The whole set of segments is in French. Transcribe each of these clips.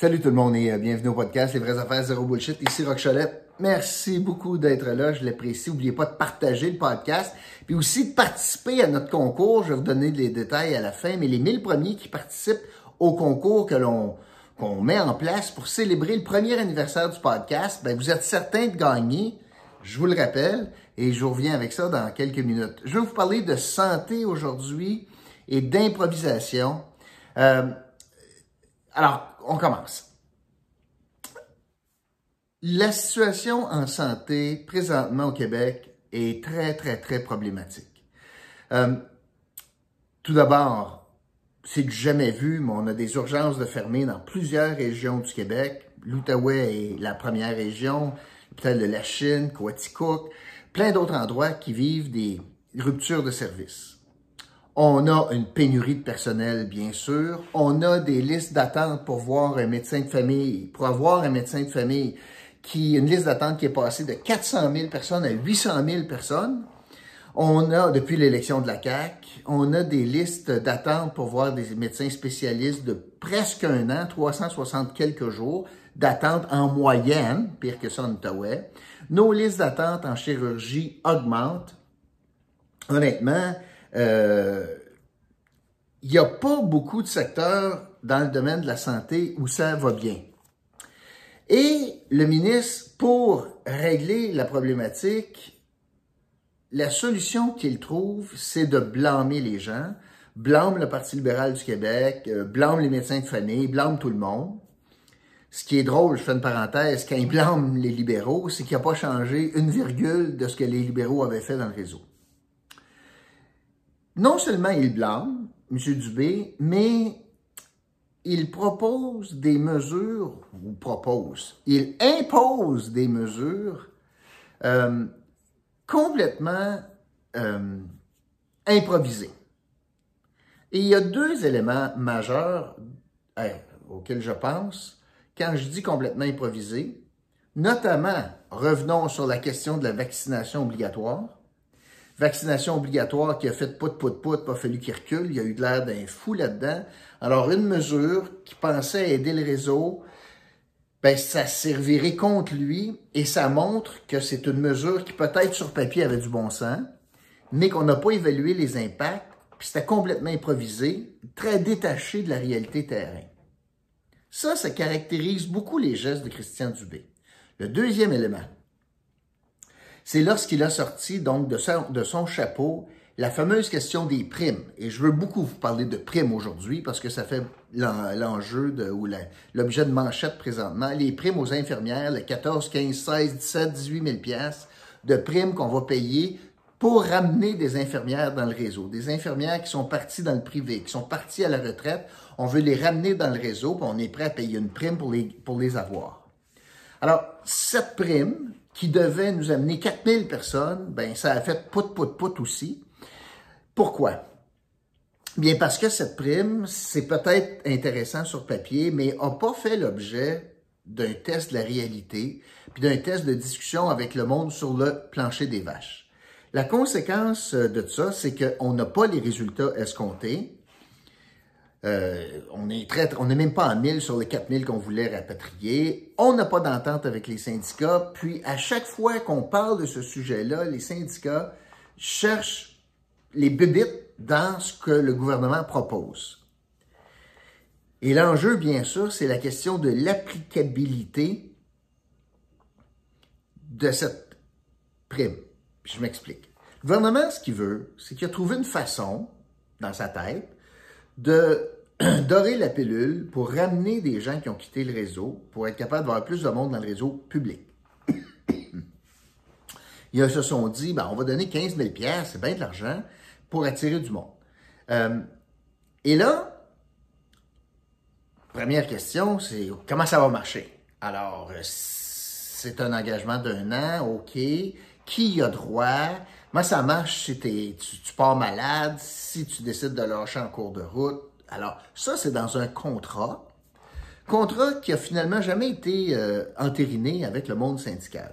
Salut tout le monde et euh, bienvenue au podcast Les vraies affaires zéro bullshit. Ici Rock Cholette. Merci beaucoup d'être là, je l'apprécie. N'oubliez pas de partager le podcast, puis aussi de participer à notre concours. Je vais vous donner les détails à la fin, mais les 1000 premiers qui participent au concours que l'on qu'on met en place pour célébrer le premier anniversaire du podcast, ben vous êtes certains de gagner. Je vous le rappelle et je reviens avec ça dans quelques minutes. Je vais vous parler de santé aujourd'hui et d'improvisation. Euh, alors, on commence. La situation en santé présentement au Québec est très, très, très problématique. Euh, tout d'abord, c'est du jamais vu, mais on a des urgences de fermer dans plusieurs régions du Québec. L'Outaouais est la première région, l'hôpital de la Chine, Coaticook, plein d'autres endroits qui vivent des ruptures de services. On a une pénurie de personnel, bien sûr. On a des listes d'attente pour voir un médecin de famille, pour avoir un médecin de famille qui, une liste d'attente qui est passée de 400 000 personnes à 800 000 personnes. On a, depuis l'élection de la CAC, on a des listes d'attente pour voir des médecins spécialistes de presque un an, 360 quelques jours d'attente en moyenne, pire que ça en Outaouais. Nos listes d'attente en chirurgie augmentent. Honnêtement, euh, il n'y a pas beaucoup de secteurs dans le domaine de la santé où ça va bien. Et le ministre, pour régler la problématique, la solution qu'il trouve, c'est de blâmer les gens, blâme le Parti libéral du Québec, euh, blâme les médecins de famille, blâme tout le monde. Ce qui est drôle, je fais une parenthèse, quand il blâme les libéraux, c'est qu'il n'a pas changé une virgule de ce que les libéraux avaient fait dans le réseau non seulement il blâme M. Dubé, mais il propose des mesures, ou propose, il impose des mesures euh, complètement euh, improvisées. Et il y a deux éléments majeurs auxquels je pense quand je dis complètement improvisé, notamment, revenons sur la question de la vaccination obligatoire vaccination obligatoire qui a fait pout, pout, pout, pas fallu qu'il recule. Il y a eu de l'air d'un fou là-dedans. Alors, une mesure qui pensait aider le réseau, ben, ça servirait contre lui et ça montre que c'est une mesure qui peut-être sur papier avait du bon sens, mais qu'on n'a pas évalué les impacts, puis c'était complètement improvisé, très détaché de la réalité terrain. Ça, ça caractérise beaucoup les gestes de Christian Dubé. Le deuxième élément, c'est lorsqu'il a sorti donc de son, chapeau la fameuse question des primes. Et je veux beaucoup vous parler de primes aujourd'hui parce que ça fait l'enjeu de, ou l'objet de manchette présentement. Les primes aux infirmières, les 14, 15, 16, 17, 18 000 pièces de primes qu'on va payer pour ramener des infirmières dans le réseau. Des infirmières qui sont parties dans le privé, qui sont parties à la retraite. On veut les ramener dans le réseau, puis on est prêt à payer une prime pour les avoir. Alors, cette prime, qui devait nous amener 4000 personnes, ben ça a fait pout, pout, pout aussi. Pourquoi? Bien parce que cette prime, c'est peut-être intéressant sur papier, mais n'a pas fait l'objet d'un test de la réalité, puis d'un test de discussion avec le monde sur le plancher des vaches. La conséquence de ça, c'est qu'on n'a pas les résultats escomptés, euh, on est très, on n'est même pas à 1000 sur les 4000 qu'on voulait rapatrier. On n'a pas d'entente avec les syndicats. Puis, à chaque fois qu'on parle de ce sujet-là, les syndicats cherchent les bébites dans ce que le gouvernement propose. Et l'enjeu, bien sûr, c'est la question de l'applicabilité de cette prime. je m'explique. Le gouvernement, ce qu'il veut, c'est qu'il a trouvé une façon, dans sa tête, de dorer la pilule pour ramener des gens qui ont quitté le réseau, pour être capable d'avoir plus de monde dans le réseau public. Ils se sont dit, ben, on va donner 15 000 c'est bien de l'argent, pour attirer du monde. Euh, et là, première question, c'est comment ça va marcher? Alors, c'est un engagement d'un an, OK. Qui a droit? Moi, ça marche si tu, pars malade, si tu décides de lâcher en cours de route, alors, ça, c'est dans un contrat. Contrat qui a finalement jamais été euh, entériné avec le monde syndical.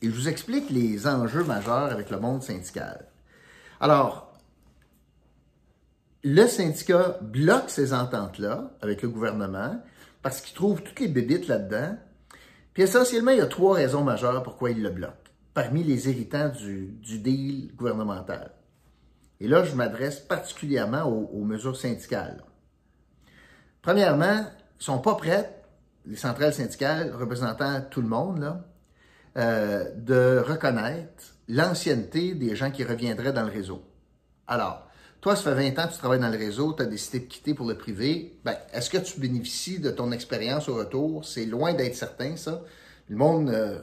Et je vous explique les enjeux majeurs avec le monde syndical. Alors, le syndicat bloque ces ententes-là avec le gouvernement parce qu'il trouve toutes les bébites là-dedans. Puis essentiellement, il y a trois raisons majeures pourquoi il le bloque, parmi les héritants du, deal gouvernemental. Et là, je m'adresse particulièrement aux, mesures syndicales. Premièrement, ils ne sont pas prêtes, les centrales syndicales représentant tout le monde, euh, de reconnaître l'ancienneté des gens qui reviendraient dans le réseau. Alors, toi, ça fait 20 ans que tu travailles dans le réseau, tu as décidé de quitter pour le privé. Ben, est-ce que tu bénéficies de ton expérience au retour? C'est loin d'être certain, ça. Le monde euh,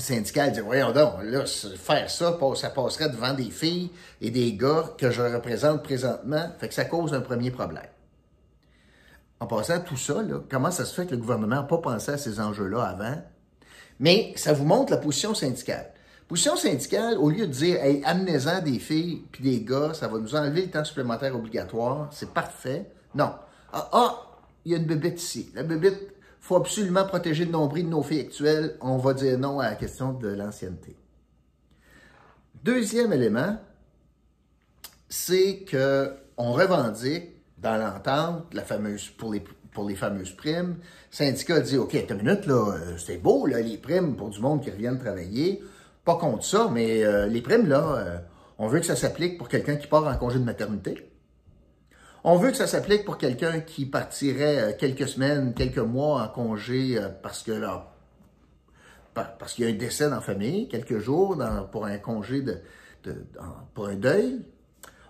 syndical dit, voyons donc, là, faire ça, ça passerait devant des filles et des gars que je représente présentement. Fait que ça cause un premier problème. En passant à tout ça, là, comment ça se fait que le gouvernement n'a pas pensé à ces enjeux-là avant? Mais ça vous montre la position syndicale. Position syndicale, au lieu de dire hey, amenez-en des filles puis des gars, ça va nous enlever le temps supplémentaire obligatoire, c'est parfait. Non. Ah, ah, il y a une bébête ici. La bébête, faut absolument protéger le nombril de nos filles actuelles. On va dire non à la question de l'ancienneté. Deuxième élément, c'est que on revendique dans l'entente la fameuse pour les pour les fameuses primes. Le syndicat dit OK, une minute là, euh, c'est beau là les primes pour du monde qui reviennent travailler pas contre ça, mais euh, les primes, là, euh, on veut que ça s'applique pour quelqu'un qui part en congé de maternité. On veut que ça s'applique pour quelqu'un qui partirait euh, quelques semaines, quelques mois en congé parce que là, parce qu'il y a un décès dans la famille, quelques jours pour un congé de, pour un deuil.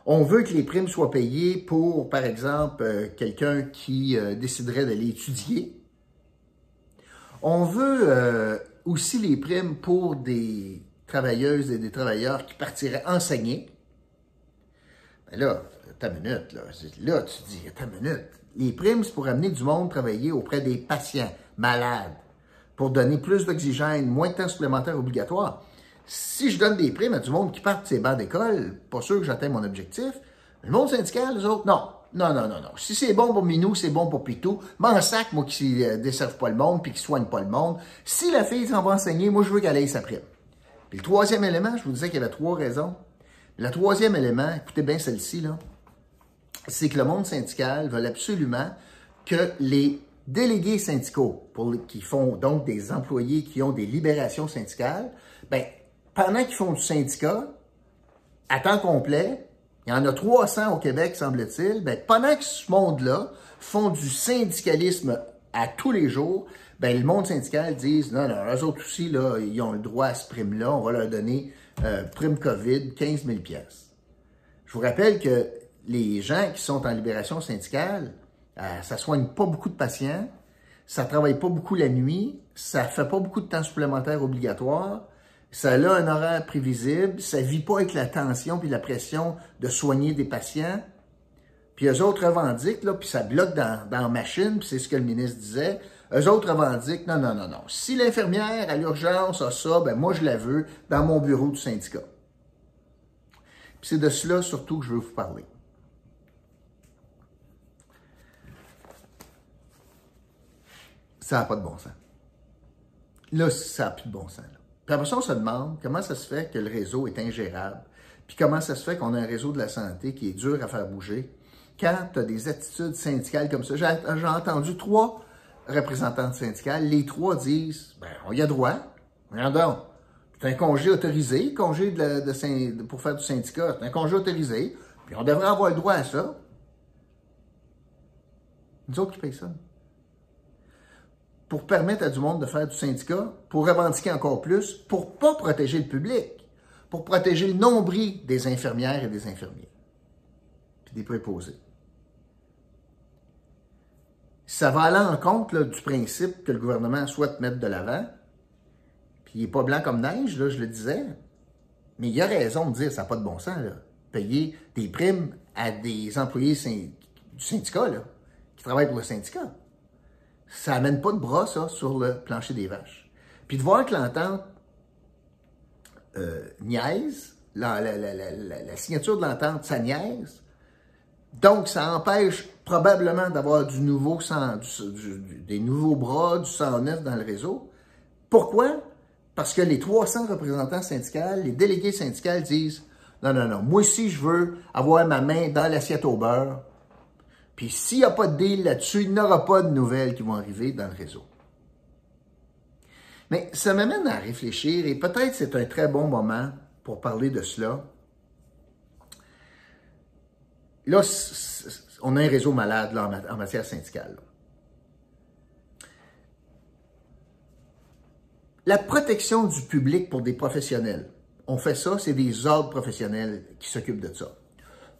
On veut que les primes soient payées pour, par exemple, quelqu'un qui déciderait d'aller étudier. On veut aussi les primes pour des travailleuses et des travailleurs qui partiraient enseigner. Ben là, ta minute, là. Là, tu dis, ta minute. Les primes, c'est pour amener du monde travailler auprès des patients malades, pour donner plus d'oxygène, moins de temps supplémentaire obligatoire. Si je donne des primes à du monde qui part de ses bancs d'école, pas sûr que j'atteins mon objectif. Le monde syndical, les autres, non. Non, non, non, non. Si c'est bon pour Minou, c'est bon pour Pitou. M'en sac, moi, qui ne euh, desserve pas le monde puis qui soigne pas le monde. Si la fille s'en va enseigner, moi, je veux qu'elle aille sa prime. Puis le troisième élément, je vous disais qu'il y avait trois raisons. Le troisième élément, écoutez bien celle-ci, là, c'est que le monde syndical veut absolument que les délégués syndicaux, qui font donc des employés qui ont des libérations syndicales, ben, pendant qu'ils font du syndicat, à temps complet, il y en a 300 au Québec, semble-t-il, ben, pendant que ce monde-là font du syndicalisme à tous les jours, ben, le monde syndical dit non, non, eux autres aussi, ils ont le droit à ce prime-là, on va leur donner euh, prime COVID, 15 000 Je vous rappelle que les gens qui sont en libération syndicale, euh, ça soigne pas beaucoup de patients, ça travaille pas beaucoup la nuit, ça fait pas beaucoup de temps supplémentaire obligatoire, ça a un horaire prévisible, ça vit pas avec la tension puis la pression de soigner des patients. Puis eux autres revendiquent, là, puis ça bloque dans, dans la machine, puis c'est ce que le ministre disait. Eux autres revendiquent, non, non, non, non. Si l'infirmière à l'urgence a ça, ben moi je la veux dans mon bureau du syndicat. Puis c'est de cela surtout que je veux vous parler. Ça n'a pas de bon sens. Là, ça n'a plus de bon sens. Puis après ça, on se demande comment ça se fait que le réseau est ingérable, puis comment ça se fait qu'on a un réseau de la santé qui est dur à faire bouger. Quand tu as des attitudes syndicales comme ça, j'ai entendu trois représentants syndicales, les trois disent, ben, on y a droit, regardons, c'est un congé autorisé, congé de, pour faire du syndicat, c'est un congé autorisé, puis on devrait avoir le droit à ça. Nous autres qui payons ça pour permettre à du monde de faire du syndicat, pour revendiquer encore plus, pour pas protéger le public, pour protéger le nombril des infirmières et des infirmiers, puis des préposés. Ça va aller en du principe que le gouvernement souhaite mettre de l'avant, puis il n'est pas blanc comme neige, je le disais, mais il a raison de dire ça n'a pas de bon sens, là. payer des primes à des employés du syndicat, qui travaillent pour le syndicat ça amène pas de bras, ça, sur le plancher des vaches. Puis de voir que l'entente euh, niaise, la, signature de l'entente, ça niaise. Donc, ça empêche probablement d'avoir du nouveau des nouveaux bras, du sang neuf dans le réseau. Pourquoi? Parce que les 300 représentants syndicaux, les délégués syndicaux disent Non, non, non. Moi aussi, je veux avoir ma main dans l'assiette au beurre. Puis s'il n'y a pas de deal là-dessus, il n'y aura pas de nouvelles qui vont arriver dans le réseau. Mais ça m'amène à réfléchir et peut-être c'est un très bon moment pour parler de cela. Là, on a un réseau malade en matière syndicale. La protection du public pour des professionnels. On fait ça, c'est des ordres professionnels qui s'occupent de ça.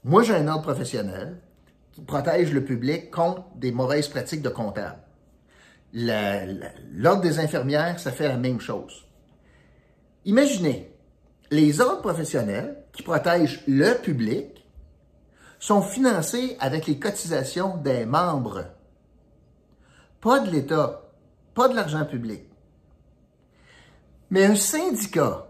Moi, j'ai un ordre professionnel protège le public contre des mauvaises pratiques de comptable. L'ordre des infirmières, ça fait la même chose. Imaginez, les ordres professionnels qui protègent le public sont financés avec les cotisations des membres, pas de l'État, pas de l'argent public. Mais un syndicat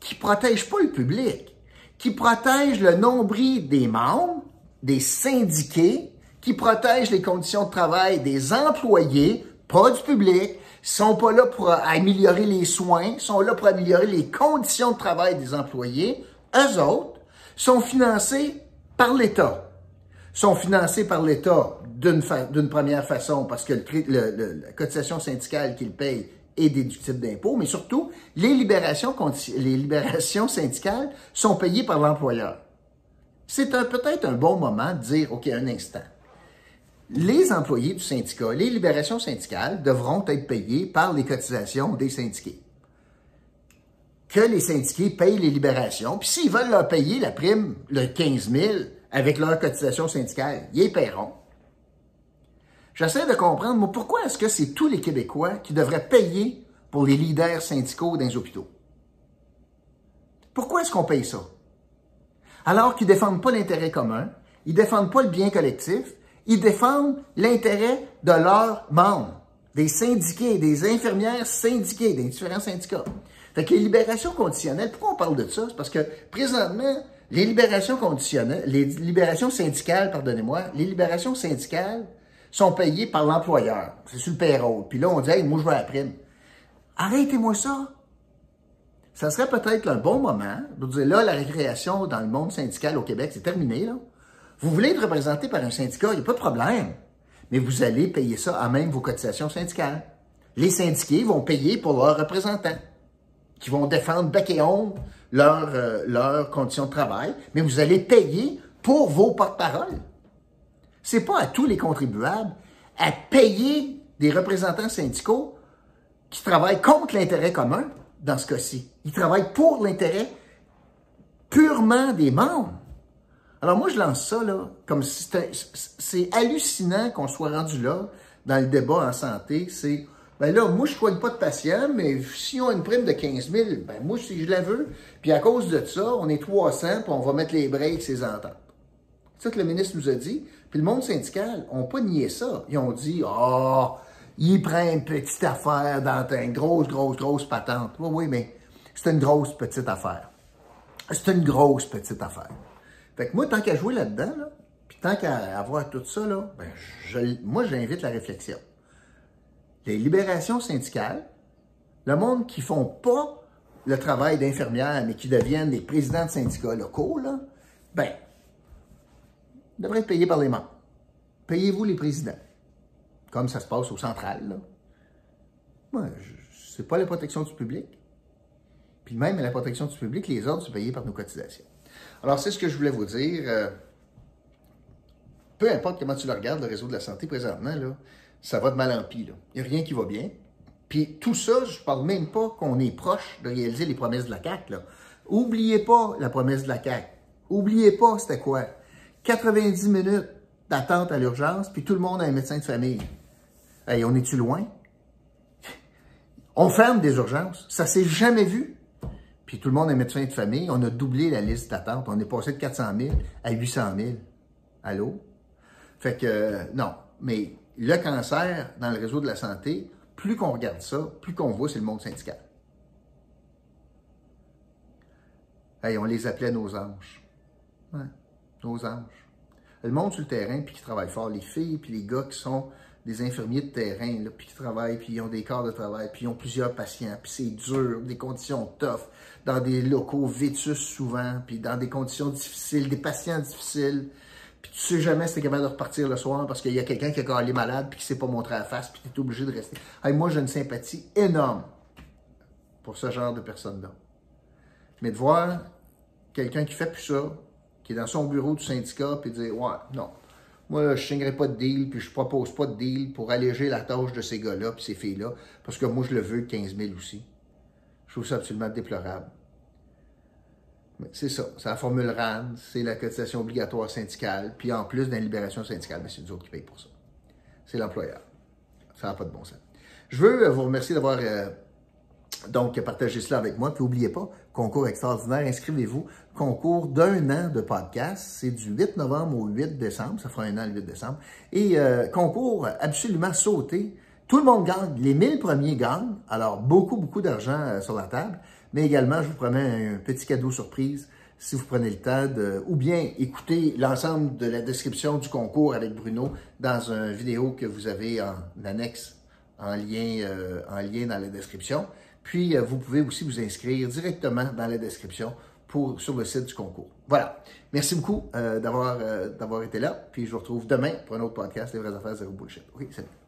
qui protège pas le public, qui protège le nombril des membres, des syndiqués, qui protègent les conditions de travail des employés, pas du public, sont pas là pour améliorer les soins, sont là pour améliorer les conditions de travail des employés. Eux autres sont financés par l'État. Sont financés par l'État d'une première façon parce que le, la cotisation syndicale qu'ils payent est déductible d'impôts, mais surtout, les libérations, les libérations syndicales sont payées par l'employeur c'est peut-être un bon moment de dire, OK, un instant. Les employés du syndicat, les libérations syndicales devront être payés par les cotisations des syndiqués. Que les syndiqués payent les libérations, puis s'ils veulent leur payer la prime, le 15 000, avec leur cotisation syndicale, ils les paieront. J'essaie de comprendre, moi, pourquoi est-ce que c'est tous les Québécois qui devraient payer pour les leaders syndicaux dans les hôpitaux? Pourquoi est-ce qu'on paye ça? Alors qu'ils défendent pas l'intérêt commun, ils défendent pas le bien collectif, ils défendent l'intérêt de leurs membres, des syndiqués, des infirmières syndiquées, des différents syndicats. Fait que les libérations conditionnelles, pourquoi on parle de ça? C'est parce que présentement, les libérations conditionnelles, les libérations syndicales, pardonnez-moi, les libérations syndicales sont payées par l'employeur. C'est sur le payroll. Puis là, on dit, hey, moi, je veux la prime. Arrêtez-moi ça ça serait peut-être un bon moment de dire là, la récréation dans le monde syndical au Québec, c'est terminé. Là. Vous voulez être représenté par un syndicat, il n'y a pas de problème. Mais vous allez payer ça à même vos cotisations syndicales. Les syndiqués vont payer pour leurs représentants, qui vont défendre bec et ongle leurs euh, conditions de travail, mais vous allez payer pour vos porte-paroles. C'est pas à tous les contribuables à payer des représentants syndicaux qui travaillent contre l'intérêt commun dans ce cas-ci. Ils travaillent pour l'intérêt purement des membres. Alors moi, je lance ça, là, comme si c'est hallucinant qu'on soit rendu là, dans le débat en santé. C'est, ben là, moi, je ne soigne pas de patients, mais si on a une prime de 15 000, ben moi, si je la veux, puis à cause de ça, on est 300, puis on va mettre les breaks, ces ententes. C'est ça que le ministre nous a dit. Puis le monde syndical n'a pas nié ça. Ils ont dit, ah, oh, il prend une petite affaire dans une grosse, grosse, grosse patente. Oui, oui, mais c'est une grosse petite affaire. C'est une grosse petite affaire. Fait que moi, tant qu'à jouer là-dedans, là, puis tant qu'à avoir tout ça, là, ben, moi, j'invite la réflexion. Les libérations syndicales, le monde qui font pas le travail d'infirmière, mais qui deviennent des présidents de syndicats locaux, là, ben, devraient être payés par les membres. Payez-vous les présidents comme ça se passe au central. Là. c'est pas la protection du public. Puis même la protection du public, les ordres sont payés par nos cotisations. Alors, c'est ce que je voulais vous dire. Euh, peu importe comment tu le regardes, le réseau de la santé présentement, là, ça va de mal en pis. Il n'y a rien qui va bien. Puis tout ça, je ne parle même pas qu'on est proche de réaliser les promesses de la CAQ. Oubliez pas la promesse de la CAQ. Oubliez pas, c'était quoi? 90 minutes d'attente à l'urgence, puis tout le monde a un médecin de famille. Hey, on est-tu loin? On ferme des urgences. Ça s'est jamais vu. Puis tout le monde est médecin de famille. On a doublé la liste d'attente. On est passé de 400 000 à 800 000. Allô? Fait que, non. Mais le cancer dans le réseau de la santé, plus qu'on regarde ça, plus qu'on voit, c'est le monde syndical. Hey, on les appelait nos anges. Ouais, nos anges. Le monde sur le terrain, puis qui travaille fort, les filles, puis les gars qui sont des infirmiers de terrain, là, puis qui travaillent, puis ils ont des corps de travail, puis ils ont plusieurs patients, puis c'est dur, des conditions tough, dans des locaux vétus souvent, puis dans des conditions difficiles, des patients difficiles, puis tu sais jamais si tu es capable de repartir le soir parce qu'il y a quelqu'un qui a calé malade, puis qui s'est pas montré à la face, puis tu es obligé de rester. moi, j'ai une sympathie énorme pour ce genre de personnes-là. Mais de voir quelqu'un qui fait plus ça, qui est dans son bureau du syndicat, puis dire Ouais, non, moi, je ne signerai pas de deal, puis je ne propose pas de deal pour alléger la tâche de ces gars-là, puis ces filles-là, parce que moi, je le veux 15 000 aussi. Je trouve ça absolument déplorable. C'est ça, c'est la formule RAN, c'est la cotisation obligatoire syndicale, puis en plus d'une libération syndicale, mais c'est nous autres qui payent pour ça. C'est l'employeur. Ça n'a pas de bon sens. Je veux vous remercier d'avoir euh, donc, partagez cela avec moi. Puis, n'oubliez pas, concours extraordinaire, inscrivez-vous. Concours d'un an de podcast. C'est du 8 novembre au 8 décembre. Ça fera un an le 8 décembre. Et euh, concours absolument sauté. Tout le monde gagne. Les 1000 premiers gagnent. Alors, beaucoup, beaucoup d'argent euh, sur la table. Mais également, je vous promets un petit cadeau surprise si vous prenez le temps de, ou bien écouter l'ensemble de la description du concours avec Bruno dans une vidéo que vous avez en annexe, en lien, euh, en lien dans la description. Puis, euh, vous pouvez aussi vous inscrire directement dans la description pour, sur le site du concours. Voilà. Merci beaucoup euh, d'avoir, euh, d'avoir été là. Puis, je vous retrouve demain pour un autre podcast, Les vraies affaires zéro bullshit. Oui, salut.